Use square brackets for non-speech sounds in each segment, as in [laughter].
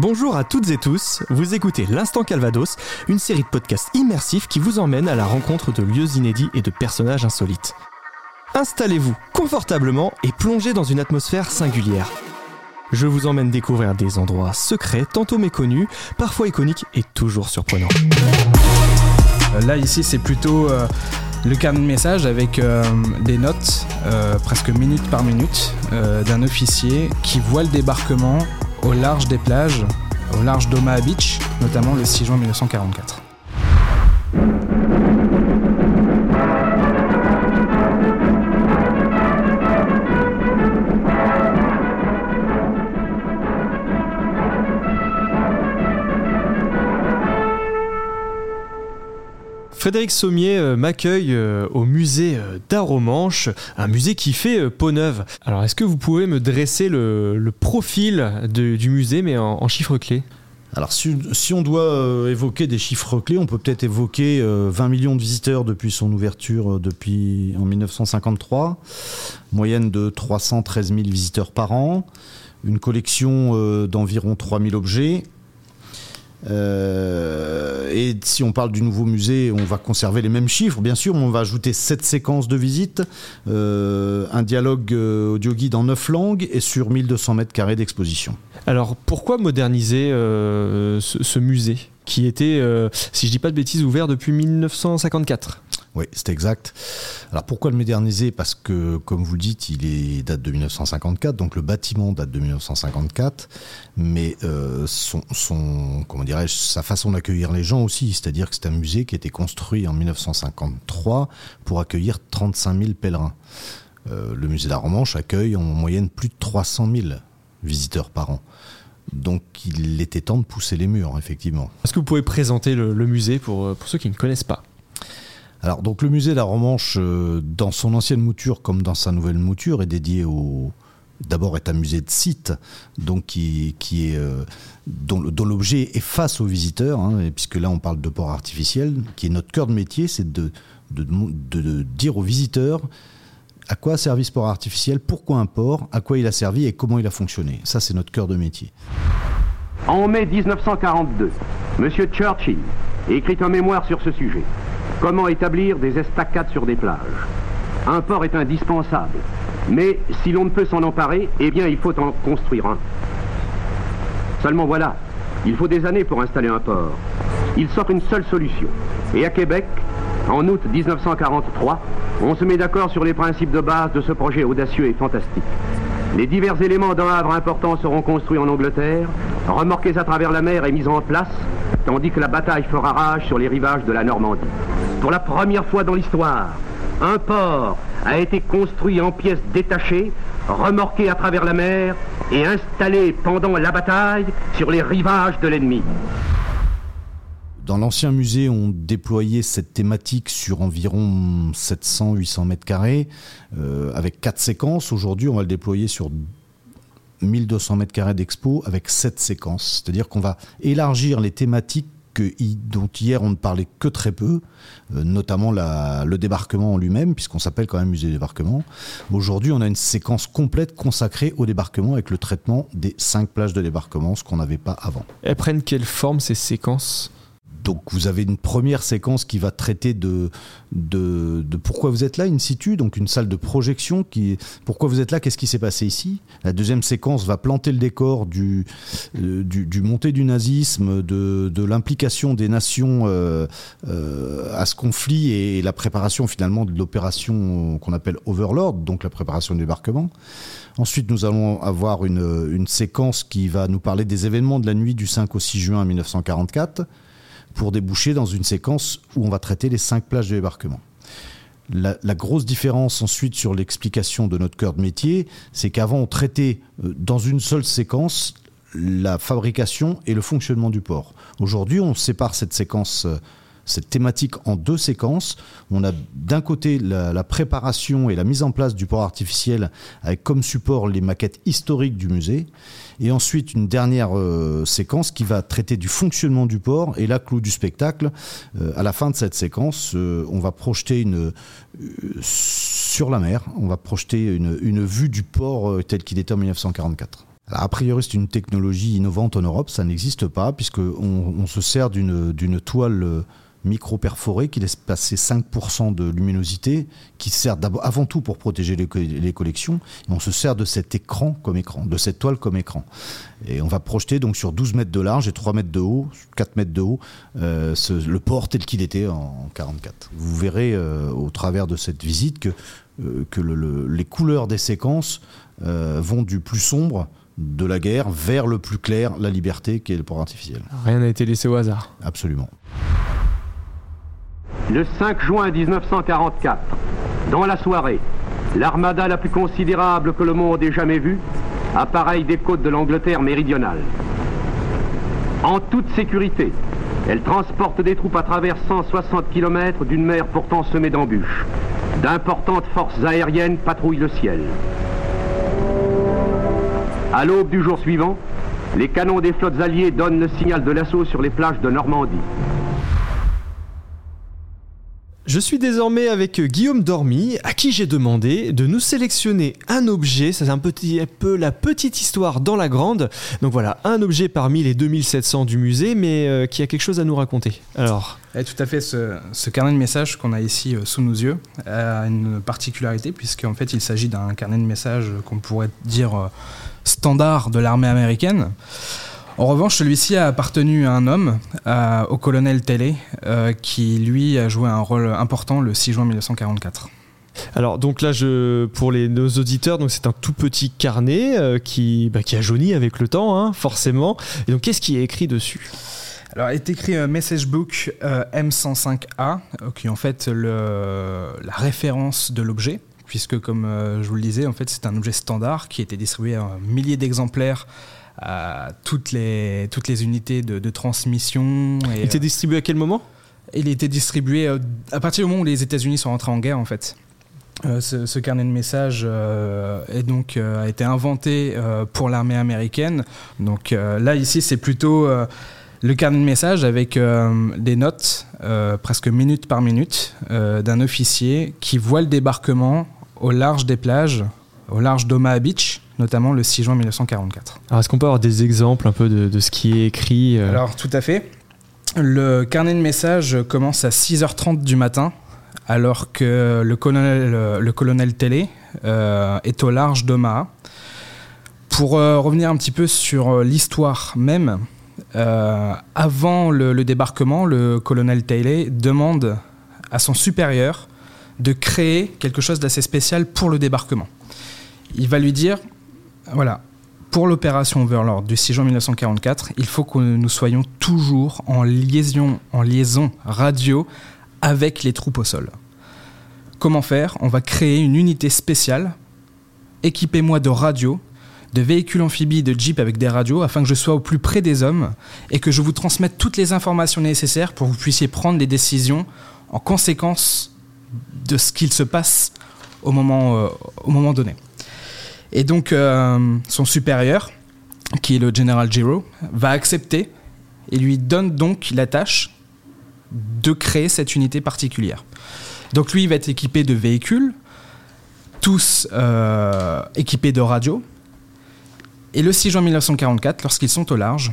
Bonjour à toutes et tous, vous écoutez l'Instant Calvados, une série de podcasts immersifs qui vous emmène à la rencontre de lieux inédits et de personnages insolites. Installez-vous confortablement et plongez dans une atmosphère singulière. Je vous emmène découvrir des endroits secrets, tantôt méconnus, parfois iconiques et toujours surprenants. Euh, Là, ici, c'est plutôt euh, le carnet de message avec euh, des notes, presque minute par minute, d'un officier qui voit le débarquement au large des plages, au large d'Omaha Beach, notamment le 6 juin 1944. Frédéric Sommier euh, m'accueille euh, au musée euh, d'Aromanche, un musée qui fait peau neuve. Alors est-ce que vous pouvez me dresser le, profil du musée mais en, chiffres clés? Alors, si, on doit évoquer des chiffres clés, on peut peut-être évoquer euh, 20 millions de visiteurs depuis son ouverture depuis en 1953, moyenne de 313 000 visiteurs par an, une collection d'environ 3000 objets. Euh, et si on parle du nouveau musée, on va conserver les mêmes chiffres, bien sûr, mais on va ajouter 7 séquences de visites, euh, un dialogue euh, audio guide en 9 langues et sur 1200 mètres carrés d'exposition. Alors pourquoi moderniser euh, ce, ce musée qui était, si je dis pas de bêtises, ouvert depuis 1954 Oui, c'est exact. Alors pourquoi le moderniser? Parce que, comme vous le dites, il date de 1954, donc le bâtiment date de 1954, mais euh, son, comment dirais-je, sa façon d'accueillir les gens aussi, c'est-à-dire que c'est un musée qui a été construit en 1953 pour accueillir 35 000 pèlerins. Euh, le musée d'Armanche accueille en moyenne plus de 300 000 visiteurs par an. Donc il était temps de pousser les murs, effectivement. Est-ce que vous pouvez présenter le, le musée pour, euh, pour ceux qui ne connaissent pas? Alors, donc le musée de la Romanche, euh, dans son ancienne mouture comme dans sa nouvelle mouture, est dédié au. D'abord, est un musée de site, donc qui, est euh, dont, l'objet est face aux visiteurs, hein, puisque là on parle de port artificiel, qui est notre cœur de métier, c'est de, dire aux visiteurs à quoi servi ce port artificiel, pourquoi un port, à quoi il a servi et comment il a fonctionné. Ça, c'est notre cœur de métier. En mai 1942, M. Churchill écrit un mémoire sur ce sujet. Comment établir des estacades sur des plages? Un port est indispensable, mais si l'on ne peut s'en emparer, eh bien il faut en construire un. Seulement voilà, il faut des années pour installer un port. Il s'offre une seule solution. Et à Québec, en août 1943, on se met d'accord sur les principes de base de ce projet audacieux et fantastique. Les divers éléments d'un havre important seront construits en Angleterre, remorqués à travers la mer et mis en place, tandis que la bataille fera rage sur les rivages de la Normandie. Pour la première fois dans l'histoire, un port a été construit en pièces détachées, remorqué à travers la mer et installé pendant la bataille sur les rivages de l'ennemi. Dans l'ancien musée, on déployait cette thématique sur environ 700-800 mètres carrés, euh, avec quatre séquences. Aujourd'hui, on va le déployer sur 1200 mètres carrés d'expo avec sept séquences. C'est-à-dire qu'on va élargir les thématiques dont hier on ne parlait que très peu, euh, notamment le débarquement en lui-même, puisqu'on s'appelle quand même musée débarquement. Aujourd'hui, on a une séquence complète consacrée au débarquement avec le traitement des cinq plages de débarquement, ce qu'on n'avait pas avant. Elles prennent quelle forme ces séquences? Donc vous avez une première séquence qui va traiter de, pourquoi vous êtes là in situ, donc une salle de projection qui pourquoi vous êtes là, qu'est-ce qui s'est passé ici? La deuxième séquence va planter le décor du, euh, du, du montée du nazisme, de, de l'implication des nations euh, euh, à ce conflit et la préparation finalement de l'opération qu'on appelle Overlord, donc la préparation du débarquement. Ensuite, nous allons avoir une, une séquence qui va nous parler des événements de la nuit du 5 au 6 juin 1944 pour déboucher dans une séquence où on va traiter les cinq plages de débarquement. La, la grosse différence ensuite sur l'explication de notre cœur de métier, c'est qu'avant on traitait euh, dans une seule séquence la fabrication et le fonctionnement du port. Aujourd'hui, on sépare cette séquence, euh, cette thématique en deux séquences. On a d'un côté la, la préparation et la mise en place du port artificiel avec comme support les maquettes historiques du musée. Et ensuite, une dernière euh, séquence qui va traiter du fonctionnement du port. Et là, clou du spectacle, euh, à la fin de cette séquence, euh, on va projeter une, euh, sur la mer, on va projeter une, une vue du port tel qu'il était en 1944. Alors, a priori, c'est une technologie innovante en Europe, ça n'existe pas, puisqu'on on se sert d'une toile euh, micro-perforée qui laisse passer 5% de luminosité, qui sert avant tout pour protéger les, collections. Et on se sert de cet écran comme écran, de cette toile comme écran. Et on va projeter donc sur 12 mètres de large et 3 mètres de haut, 4 mètres de haut, euh, le port tel qu'il était en 44. Vous verrez euh, au travers de cette visite que, que les couleurs des séquences vont du plus sombre de la guerre vers le plus clair, la liberté, qui est le port artificiel. Rien n'a été laissé au hasard. Absolument. Le 5 juin 1944, dans la soirée, l'armada la plus considérable que le monde ait jamais vue appareille des côtes de l'Angleterre méridionale. En toute sécurité, elle transporte des troupes à travers 160 km d'une mer pourtant semée d'embûches. D'importantes forces aériennes patrouillent le ciel. À l'aube du jour suivant, les canons des flottes alliées donnent le signal de l'assaut sur les plages de Normandie. Je suis désormais avec Guillaume Dormy, à qui j'ai demandé de nous sélectionner un objet. C'est un petit peu la petite histoire dans la grande. Donc voilà, un objet parmi les 2700 du musée, mais euh, qui a quelque chose à nous raconter. Alors. Eh, tout à fait, ce, carnet de messages qu'on a ici euh, sous nos yeux a une particularité, puisqu'en fait il s'agit d'un carnet de messages qu'on pourrait dire euh, standard de l'armée américaine. En revanche, celui-ci a appartenu à un homme, au colonel Telley, euh, qui lui a joué un rôle important le 6 juin 1944. Alors donc là, je, pour les, nos auditeurs, donc c'est un tout petit carnet euh, qui, bah, qui a jauni avec le temps, hein, forcément. Et donc qu'est-ce qui est écrit dessus? Alors, il est écrit un Message Book euh, M105A, qui est en fait le, la référence de l'objet, puisque comme je vous le disais, en fait, c'est un objet standard qui a été distribué à un millier d'exemplaires toutes les, toutes les unités de, transmission. il était distribué à quel moment? Il était distribué euh, à partir du moment où les États-Unis sont rentrés en guerre, en fait. Euh, ce, carnet de messages euh, est donc, a été inventé pour l'armée américaine. Donc là, ici, c'est plutôt le carnet de messages avec des notes, presque minute par minute, d'un officier qui voit le débarquement au large des plages, au large d'Omaha Beach, notamment le 6 juin 1944. Alors est-ce qu'on peut avoir des exemples un peu de, ce qui est écrit euh? Alors tout à fait. Le carnet de messages commence à 6h30 du matin, alors que le colonel, le colonel Télé euh, est au large d'Omaha. Pour euh, revenir un petit peu sur l'histoire même, avant le, le, débarquement, le colonel Taylor demande à son supérieur de créer quelque chose d'assez spécial pour le débarquement. Il va lui dire voilà. Pour l'opération Overlord du 6 juin 1944, il faut que nous soyons toujours en liaison, en liaison radio avec les troupes au sol. Comment faire? On va créer une unité spéciale. Équipez-moi de radios, de véhicules amphibies, de jeeps avec des radios, afin que je sois au plus près des hommes et que je vous transmette toutes les informations nécessaires pour que vous puissiez prendre des décisions en conséquence de ce qu'il se passe au moment, euh, au moment donné. Et donc, euh, son supérieur, qui est le général Giro, va accepter et lui donne donc la tâche de créer cette unité particulière. Donc lui, il va être équipé de véhicules, tous euh, équipés de radios. Et le 6 juin 1944, lorsqu'ils sont au large,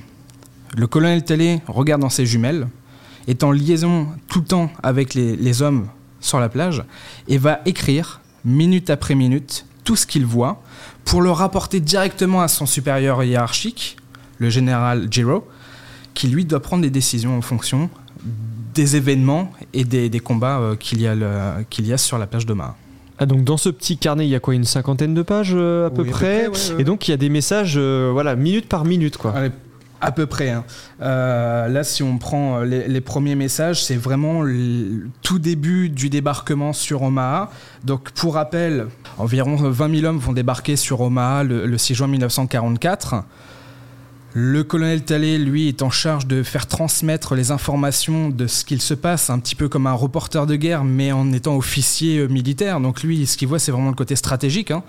le colonel Télé regarde dans ses jumelles, est en liaison tout le temps avec les, les hommes sur la plage, et va écrire, minute après minute, tout ce qu'il voit pour le rapporter directement à son supérieur hiérarchique, le général Giro, qui lui doit prendre des décisions en fonction des événements et des, combats euh, qu'il y, y, a sur la plage de Mar. Ah donc dans ce petit carnet il y a quoi une cinquantaine de pages euh, à, peu près, et donc il y a des messages euh, voilà minute par minute quoi. À peu près. Hein. Euh, là, si on prend euh, les, premiers messages, c'est vraiment le tout début du débarquement sur Omaha. Donc, pour rappel, environ 20 000 hommes vont débarquer sur Omaha le, le 6 juin 1944. Le colonel Talley, lui, est en charge de faire transmettre les informations de ce qu'il se passe, un petit peu comme un reporter de guerre, mais en étant officier euh, militaire. Donc lui, ce qu'il voit, c'est vraiment le côté stratégique, hein.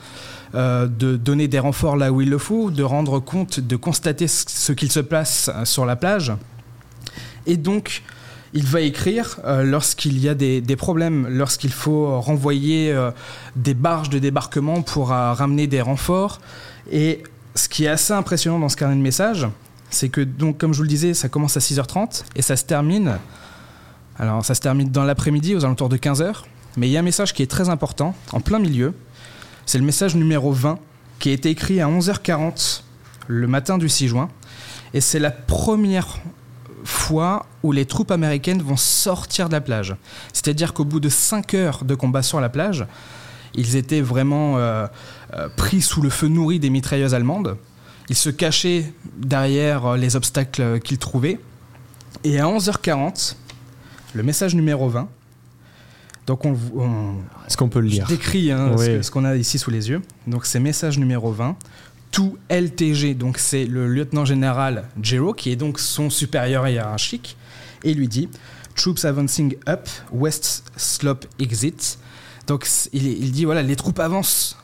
euh, de donner des renforts là où il le faut, de rendre compte, de constater ce qu'il se passe euh, sur la plage. Et donc, il va écrire lorsqu'il y a des, problèmes, lorsqu'il faut renvoyer des barges de débarquement pour ramener des renforts. Et ce qui est assez impressionnant dans ce carnet de messages, c'est que, donc, comme je vous le disais, ça commence à 6h30 et ça se termine. Alors, ça se termine dans l'après-midi, aux alentours de 15h. Mais il y a un message qui est très important, en plein milieu. C'est le message numéro 20, qui a été écrit à 11h40 le matin du 6 juin. Et c'est la première fois où les troupes américaines vont sortir de la plage. C'est-à-dire qu'au bout de 5 heures de combat sur la plage, ils étaient vraiment euh, pris sous le feu nourri des mitrailleuses allemandes. Ils se cachaient derrière euh, les obstacles qu'ils trouvaient. Et à 11h40, le message numéro 20, donc on, Est-ce qu'on peut le lire? je décris hein, ce, ce qu'on a ici sous les yeux. Donc c'est message numéro 20. Tout LTG, donc c'est le lieutenant général Jero, qui est donc son supérieur hiérarchique, et il lui dit Troops avancing up, West Slope exit. Donc il, il dit voilà, les troupes avancent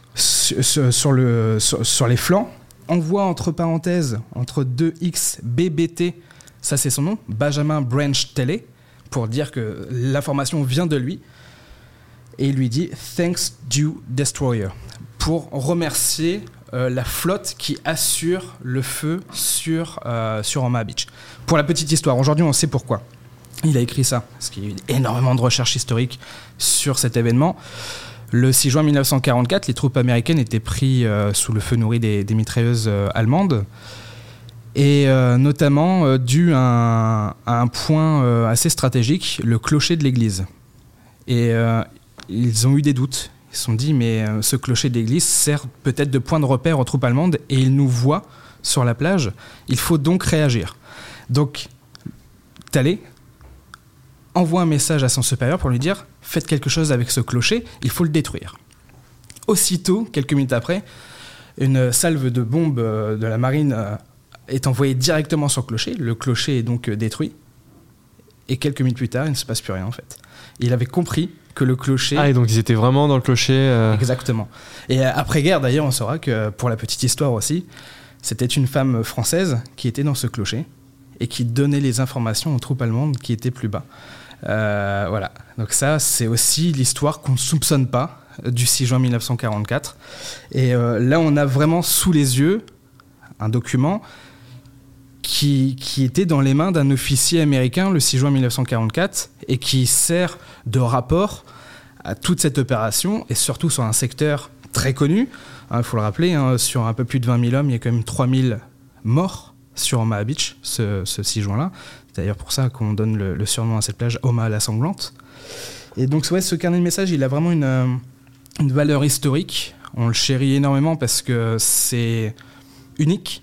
sur, sur- sur le, sur, sur les flancs. On voit entre parenthèses, entre 2X BBT, ça c'est son nom, Benjamin Branch Tele, pour dire que l'information vient de lui. Et il lui dit Thanks due destroyer, pour remercier euh, la flotte qui assure le feu sur, euh, sur Omaha Beach. Pour la petite histoire, aujourd'hui on sait pourquoi. Il a écrit ça, parce qu'il y a eu énormément de recherches historiques sur cet événement. Le 6 juin 1944, les troupes américaines étaient prises euh, sous le feu nourri des, mitrailleuses euh, allemandes, et euh, notamment dû à un, point assez stratégique, le clocher de l'église. Et ils ont eu des doutes. Ils se sont dit, mais ce clocher d'église sert peut-être de point de repère aux troupes allemandes et ils nous voient sur la plage. Il faut donc réagir. Donc, Talley envoie un message à son supérieur pour lui dire faites quelque chose avec ce clocher, il faut le détruire. Aussitôt, quelques minutes après, une salve de bombes euh, de la marine euh, est envoyée directement sur le clocher. Le clocher est donc euh, détruit. Et quelques minutes plus tard, il ne se passe plus rien en fait. Il avait compris que le clocher Ah, et donc ils étaient vraiment dans le clocher. euh, Exactement. Et après-guerre, d'ailleurs, on saura que, pour la petite histoire aussi, c'était une femme française qui était dans ce clocher et qui donnait les informations aux troupes allemandes qui étaient plus bas. Euh, voilà. Donc ça, c'est aussi l'histoire qu'on ne soupçonne pas du 6 juin 1944. Et euh, là, on a vraiment sous les yeux un document qui, était dans les mains d'un officier américain le 6 juin 1944 et qui sert de rapport à toute cette opération et surtout sur un secteur très connu. Il faut le rappeler, hein, sur un peu plus de 20 000 hommes, il y a quand même 3 000 morts sur Omaha Beach ce, ce 6 juin-là. C'est d'ailleurs pour ça qu'on donne le, surnom à cette plage Omaha la sanglante. Et donc ouais, ce carnet de messages, il a vraiment une, euh, une valeur historique. On le chérit énormément parce que c'est unique.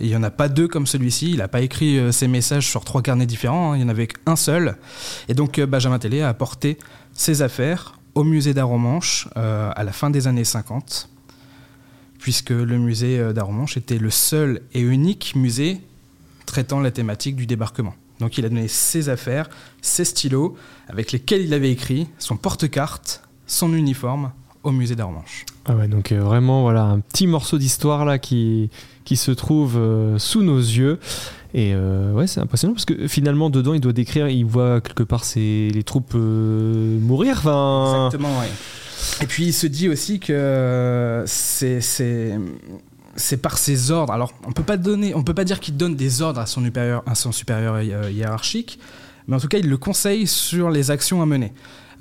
Il n'y en a pas deux comme celui-ci. Il n'a pas écrit euh, ses messages sur trois carnets différents. hein. Il n'y en avait qu'un seul. Et donc euh, Benjamin Télé a apporté ses affaires au musée d'Aromanche à la fin des années 50, puisque le musée euh, d'Aromanche était le seul et unique musée traitant la thématique du débarquement. Donc il a donné ses affaires, ses stylos, avec lesquels il avait écrit, son porte-carte, son uniforme au musée d'Aromanche. Ah ouais, donc euh, vraiment, voilà, un petit morceau d'histoire là qui, qui se trouve euh, sous nos yeux. Et euh, ouais, c'est impressionnant parce que finalement, dedans, il doit décrire, il voit quelque part ses, les troupes mourir. Exactement, ouais. Et puis il se dit aussi que c'est c'est par ses ordres. Alors on peut peut pas dire qu'il donne des ordres à son supérieur, à son supérieur hi- hiérarchique, mais en tout cas il le conseille sur les actions à mener,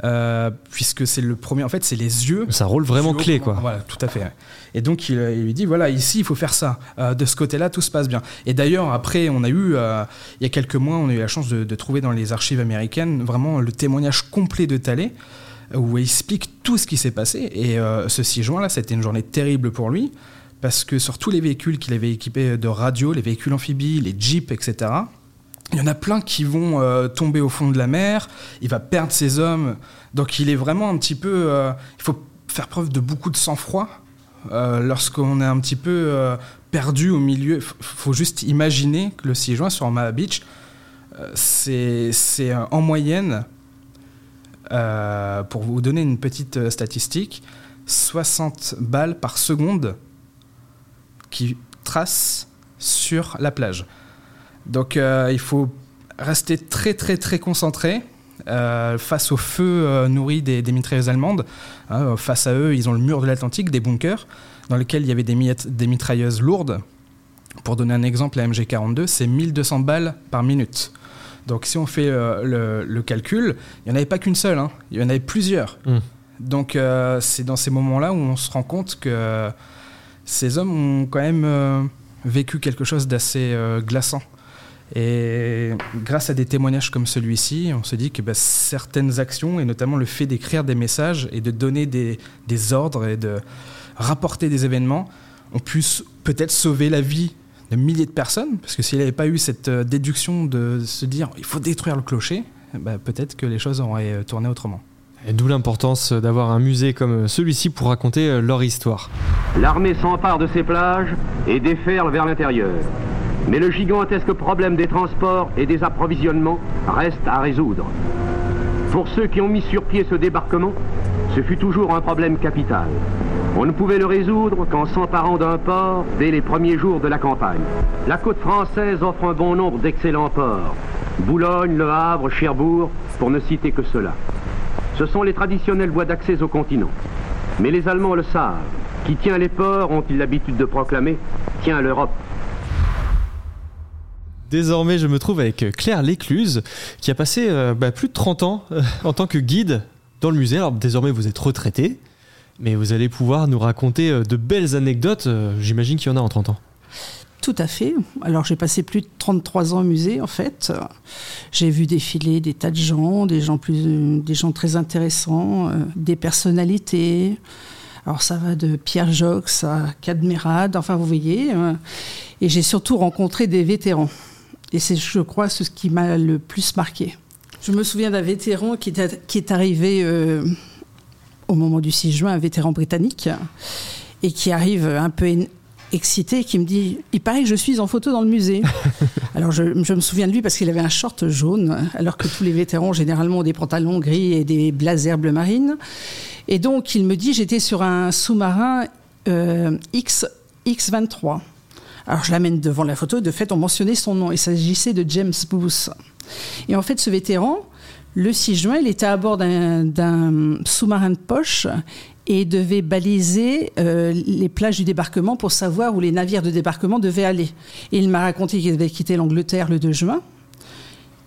Euh, puisque c'est le premier. En fait, c'est les yeux. ça rôle vraiment clé, quoi. Voilà, tout à fait. ouais. Et donc il, il lui dit voilà ici il faut faire ça. Euh, de ce côté-là tout se passe bien. Et d'ailleurs après on a eu euh, il y a quelques mois on a eu la chance de, de trouver dans les archives américaines vraiment le témoignage complet de Talley où il explique tout ce qui s'est passé. Et euh, ce 6 juin là c'était une journée terrible pour lui parce que sur tous les véhicules qu'il avait équipés de radio, les véhicules amphibies, les jeeps, etc. Il y en a plein qui vont euh, tomber au fond de la mer. Il va perdre ses hommes. Donc il est vraiment un petit peu. euh, il faut faire preuve de beaucoup de sang-froid euh, lorsqu'on est un petit peu perdu au milieu. Il faut juste imaginer que le 6 juin sur Omaha Beach, c'est en moyenne, pour vous donner une petite statistique, 60 balles par seconde qui tracent sur la plage. Donc euh, il faut rester très très très concentré euh, face au feu euh, nourri des, des mitrailleuses allemandes. Hein, face à eux, ils ont le mur de l'Atlantique, des bunkers. dans lequel il y avait des, des mitrailleuses lourdes. Pour donner un exemple, la MG42, c'est 1200 balles par minute. Donc si on fait euh, le, calcul, il n'y en avait pas qu'une seule, hein. il y en avait plusieurs. Hmm. Donc euh, c'est dans ces moments-là où on se rend compte que ces hommes ont quand même euh, vécu quelque chose d'assez glaçant. Et grâce à des témoignages comme celui-ci, on se dit que bah, certaines actions, et notamment le fait d'écrire des messages et de donner des, des, ordres et de rapporter des événements, ont pu peut-être sauver la vie de milliers de personnes, parce que s'il n'y avait pas eu cette euh, déduction de se dire il faut détruire le clocher, bah, peut-être que les choses auraient euh, tourné autrement. Et d'où l'importance d'avoir un musée comme celui-ci pour raconter euh, leur histoire. L'armée s'empare de ces plages et déferle vers l'intérieur. Mais le gigantesque problème des transports et des approvisionnements reste à résoudre. Pour ceux qui ont mis sur pied ce débarquement, ce fut toujours un problème capital. On ne pouvait le résoudre qu'en s'emparant d'un port dès les premiers jours de la campagne. La côte française offre un bon nombre d'excellents ports. Boulogne, Le Havre, Cherbourg, pour ne citer que cela. Ce sont les traditionnelles voies d'accès au continent. Mais les Allemands le savent. Qui tient les ports, ont-ils l'habitude de proclamer, tient l'Europe. Désormais, je me trouve avec Claire Lécluse, qui a passé euh, bah, plus de 30 ans euh, en tant que guide dans le musée. Alors désormais, vous êtes retraité. Mais vous allez pouvoir nous raconter euh, de belles anecdotes. J'imagine qu'il y en a en 30 ans. Tout à fait. Alors j'ai passé plus de 33 ans au musée en fait. J'ai vu défiler des tas de gens, des gens, plus, des gens très intéressants, des personnalités. Alors ça va de Pierre Jox à Cadmerade, enfin vous voyez. et j'ai surtout rencontré des vétérans. Et c'est, je crois, ce qui m'a le plus marqué. Je me souviens d'un vétéran qui est, arrivé au moment du 6 juin un vétéran britannique et qui arrive un peu excité, qui me dit Il paraît que je suis en photo dans le musée. [laughs] alors je, me souviens de lui parce qu'il avait un short jaune, alors que tous les vétérans généralement ont des pantalons gris et des blazers bleu marine. Et donc il me dit J'étais sur un sous-marin euh, X, X23. Alors je l'amène devant la photo, de fait on mentionnait son nom, il s'agissait de James Booth. Et en fait ce vétéran, le 6 juin, il était à bord d'un sous-marin de poche et devait baliser euh, les plages du débarquement pour savoir où les navires de débarquement devaient aller. il m'a raconté qu'ils avaient quitté l'Angleterre le 2 juin,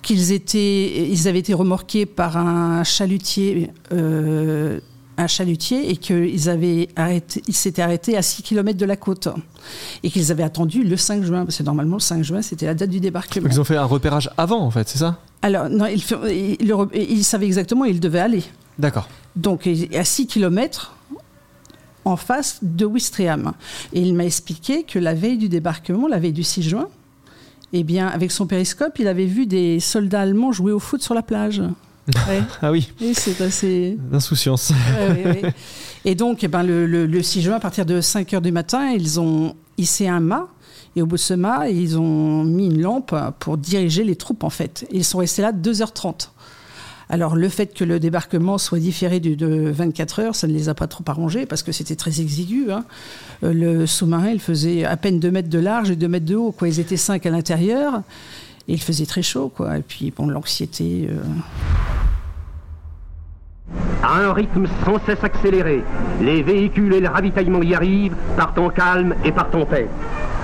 qu'ils ils avaient été remorqués par un chalutier. Euh, un chalutier et qu'ils avaient arrêté, ils s'étaient arrêtés à 6 km de la côte et qu'ils avaient attendu le 5 juin parce que normalement le 5 juin c'était la date du débarquement. Ils ont fait un repérage avant en fait, c'est ça? Alors non, ils, savaient exactement où ils devaient aller. D'accord. Donc à 6 km en face de Ouistreham. Et il m'a expliqué que la veille du débarquement, la veille du 6 juin, eh bien, avec son périscope, il avait vu des soldats allemands jouer au foot sur la plage. [laughs] ah oui. c'est assez. D'insouciance. [laughs] et donc, eh ben, le, 6 juin, à partir de 5 h du matin, ils ont hissé un mât. Et au bout de ce mât, ils ont mis une lampe pour diriger les troupes, en fait. ils sont restés là 2h30. Alors, le fait que le débarquement soit différé de 24 heures, ça ne les a pas trop arrangés parce que c'était très exigu. Hein. Euh, le sous-marin, il faisait à peine 2 mètres de large et 2 mètres de haut. Quoi. Ils étaient 5 à l'intérieur. Il faisait très chaud, quoi. Et puis, bon, l'anxiété. Euh. À un rythme sans cesse accéléré, les véhicules et le ravitaillement y arrivent, partant calme et partant paix.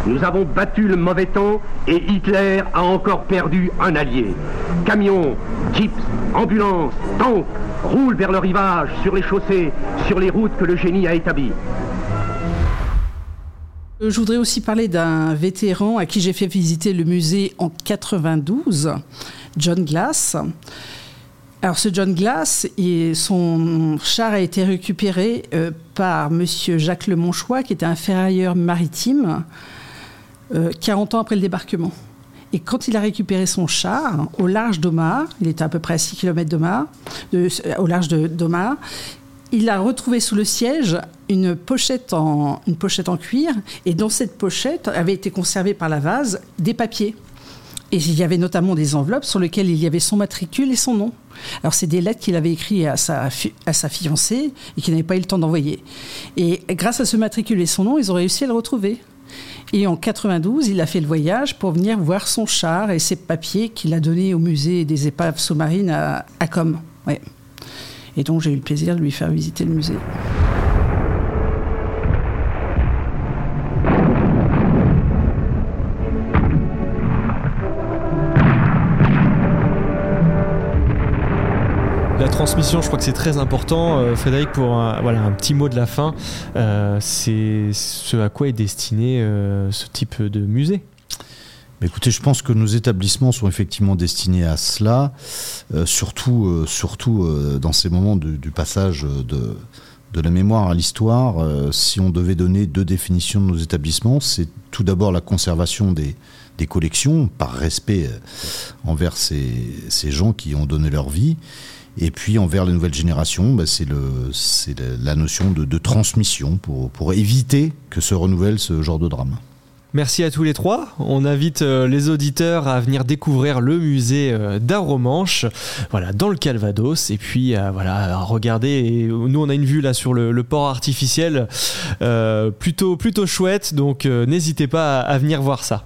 Nous avons battu le mauvais temps et Hitler a encore perdu un allié. Camions, jeeps, ambulances, tanks roulent vers le rivage, sur les chaussées, sur les routes que le génie a établies. Euh, je voudrais aussi parler d'un vétéran à qui j'ai fait visiter le musée en 92, John Glass. Alors ce John Glass, son char a été récupéré euh, par Monsieur Jacques Le Monchois, qui était un ferrailleur maritime, 40 euh, ans après le débarquement. Et quand il a récupéré son char au large d'Omar, il était à peu près à 6 km d'Omar, au large d'Omar, il a retrouvé sous le siège une pochette, en, une pochette en cuir, et dans cette pochette avait été conservé par la vase des papiers. Et il y avait notamment des enveloppes sur lesquelles il y avait son matricule et son nom. Alors, c'est des lettres qu'il avait écrites à sa, à sa fiancée et qu'il n'avait pas eu le temps d'envoyer. Et grâce à ce matricule et son nom, ils ont réussi à le retrouver. Et en 92, il a fait le voyage pour venir voir son char et ses papiers qu'il a donnés au musée des épaves sous-marines à, à Com. Et donc j'ai eu le plaisir de lui faire visiter le musée. La transmission, je crois que c'est très important. Euh, Frédéric, pour un, voilà, un petit mot de la fin, euh, c'est ce à quoi est destiné euh, ce type de musée Écoutez, je pense que nos établissements sont effectivement destinés à cela, surtout, surtout dans ces moments du, passage de, de, la mémoire à l'histoire. si on devait donner deux définitions de nos établissements, c'est tout d'abord la conservation des, des collections, par respect envers ces, ces gens qui ont donné leur vie. Et puis envers les nouvelles générations, bah, c'est la notion de, transmission pour, pour éviter que se renouvelle ce genre de drame. Merci à tous les trois. On invite euh, les auditeurs à venir découvrir le musée euh, d'Aromanche, voilà, dans le Calvados, et puis euh, voilà, à regarder. nous, on a une vue là sur le, port artificiel, plutôt plutôt chouette. Donc, n'hésitez pas à venir voir ça.